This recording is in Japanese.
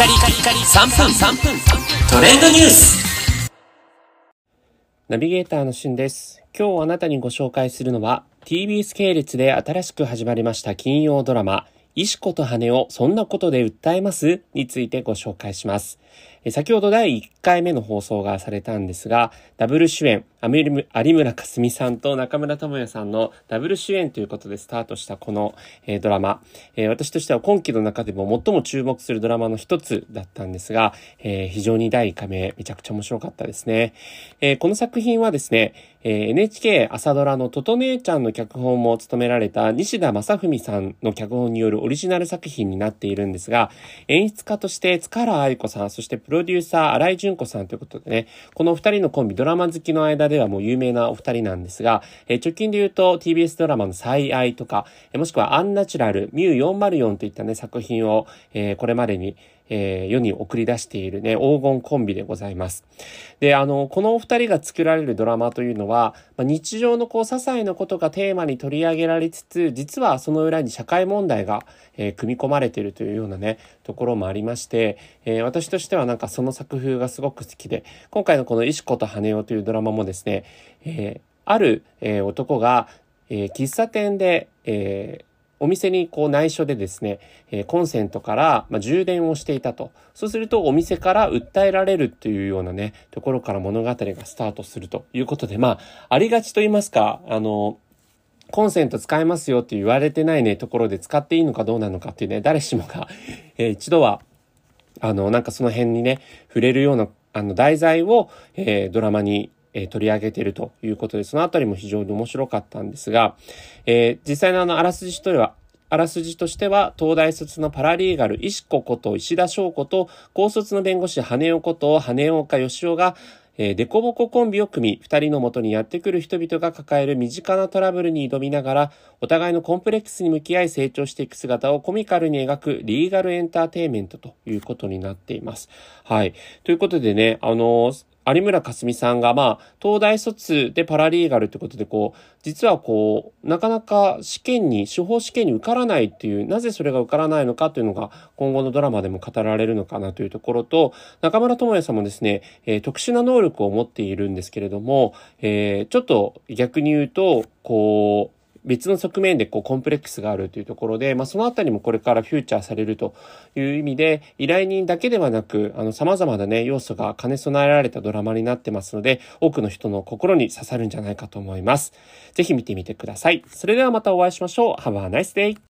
カリカリカリ3分3分トレンドニュースナビゲーターのしゅんです。今日あなたにご紹介するのは TBS 系列で新しく始まりました金曜ドラマ石子と羽をそんなことで訴えますについてご紹介します。先ほど第1回目の放送がされたんですが、ダブル主演、有村架純さんと中村智也さんのダブル主演ということでスタートしたこの、えードラマ、えー私としては今期の中でも最も注目するドラマの一つだったんですが、えー非常に第1回目めちゃくちゃ面白かったですね。えこの作品はですね、え NHK 朝ドラのトト姉ちゃんの脚本も務められた西田正文さんの脚本によるオリジナル作品になっているんですが、演出家として塚原愛子さん、そしてプロデューサー新井淳子さんということでね、この二人のコンビ、ドラマ好きの間ではもう有名なお二人なんですが、えー直近で言うと TBS ドラマの最愛とか、えもしくはアンナチュラル、ミュー404といったね、作品を、えこれまでに、えー世に送り出しているね、黄金コンビでございます。で、あの、このお二人が作られるドラマというのは、まあ、日常のこう、些細なことがテーマに取り上げられつつ、実はその裏に社会問題が、えー組み込まれているというようなね、ところもありまして、えー私としてはなんかその作風がすごく好きで、今回のこの石子と羽男というドラマもですね、えある、え男が、え喫茶店で、えーお店にこう内緒でですね、えコンセントから、ま、充電をしていたと。そうするとお店から訴えられるというようなね、ところから物語がスタートするということで、まあ、ありがちと言いますか、あの、コンセント使えますよって言われてないね、ところで使っていいのかどうなのかっていうね、誰しもが、えー一度は、あの、なんかその辺にね、触れるような、あの、題材を、えードラマに、え取り上げているということで、そのあたりも非常に面白かったんですが、えー実際のあの、あらすじとは、あらすじとしては、東大卒のパラリーガル、石子こと石田翔子と、高卒の弁護士、羽男こと羽岡義雄が、えー、デコボココンビを組み、二人の元にやってくる人々が抱える身近なトラブルに挑みながら、お互いのコンプレックスに向き合い成長していく姿をコミカルに描くリーガルエンターテイメントということになっています。はい。ということでね、あのー有村架純さんが、まあ、東大卒でパラリーガルってことで、こう、実はこう、なかなか試験に、司法試験に受からないっていう、なぜそれが受からないのかっていうのが、今後のドラマでも語られるのかなというところと、中村智也さんもですね、えー特殊な能力を持っているんですけれども、えーちょっと逆に言うと、こう、別の側面でこうコンプレックスがあるというところで、まあ、そのあたりもこれからフューチャーされるという意味で、依頼人だけではなく、あの、様々なね、要素が兼ね備えられたドラマになってますので、多くの人の心に刺さるんじゃないかと思います。ぜひ見てみてください。それではまたお会いしましょう。Have a nice day!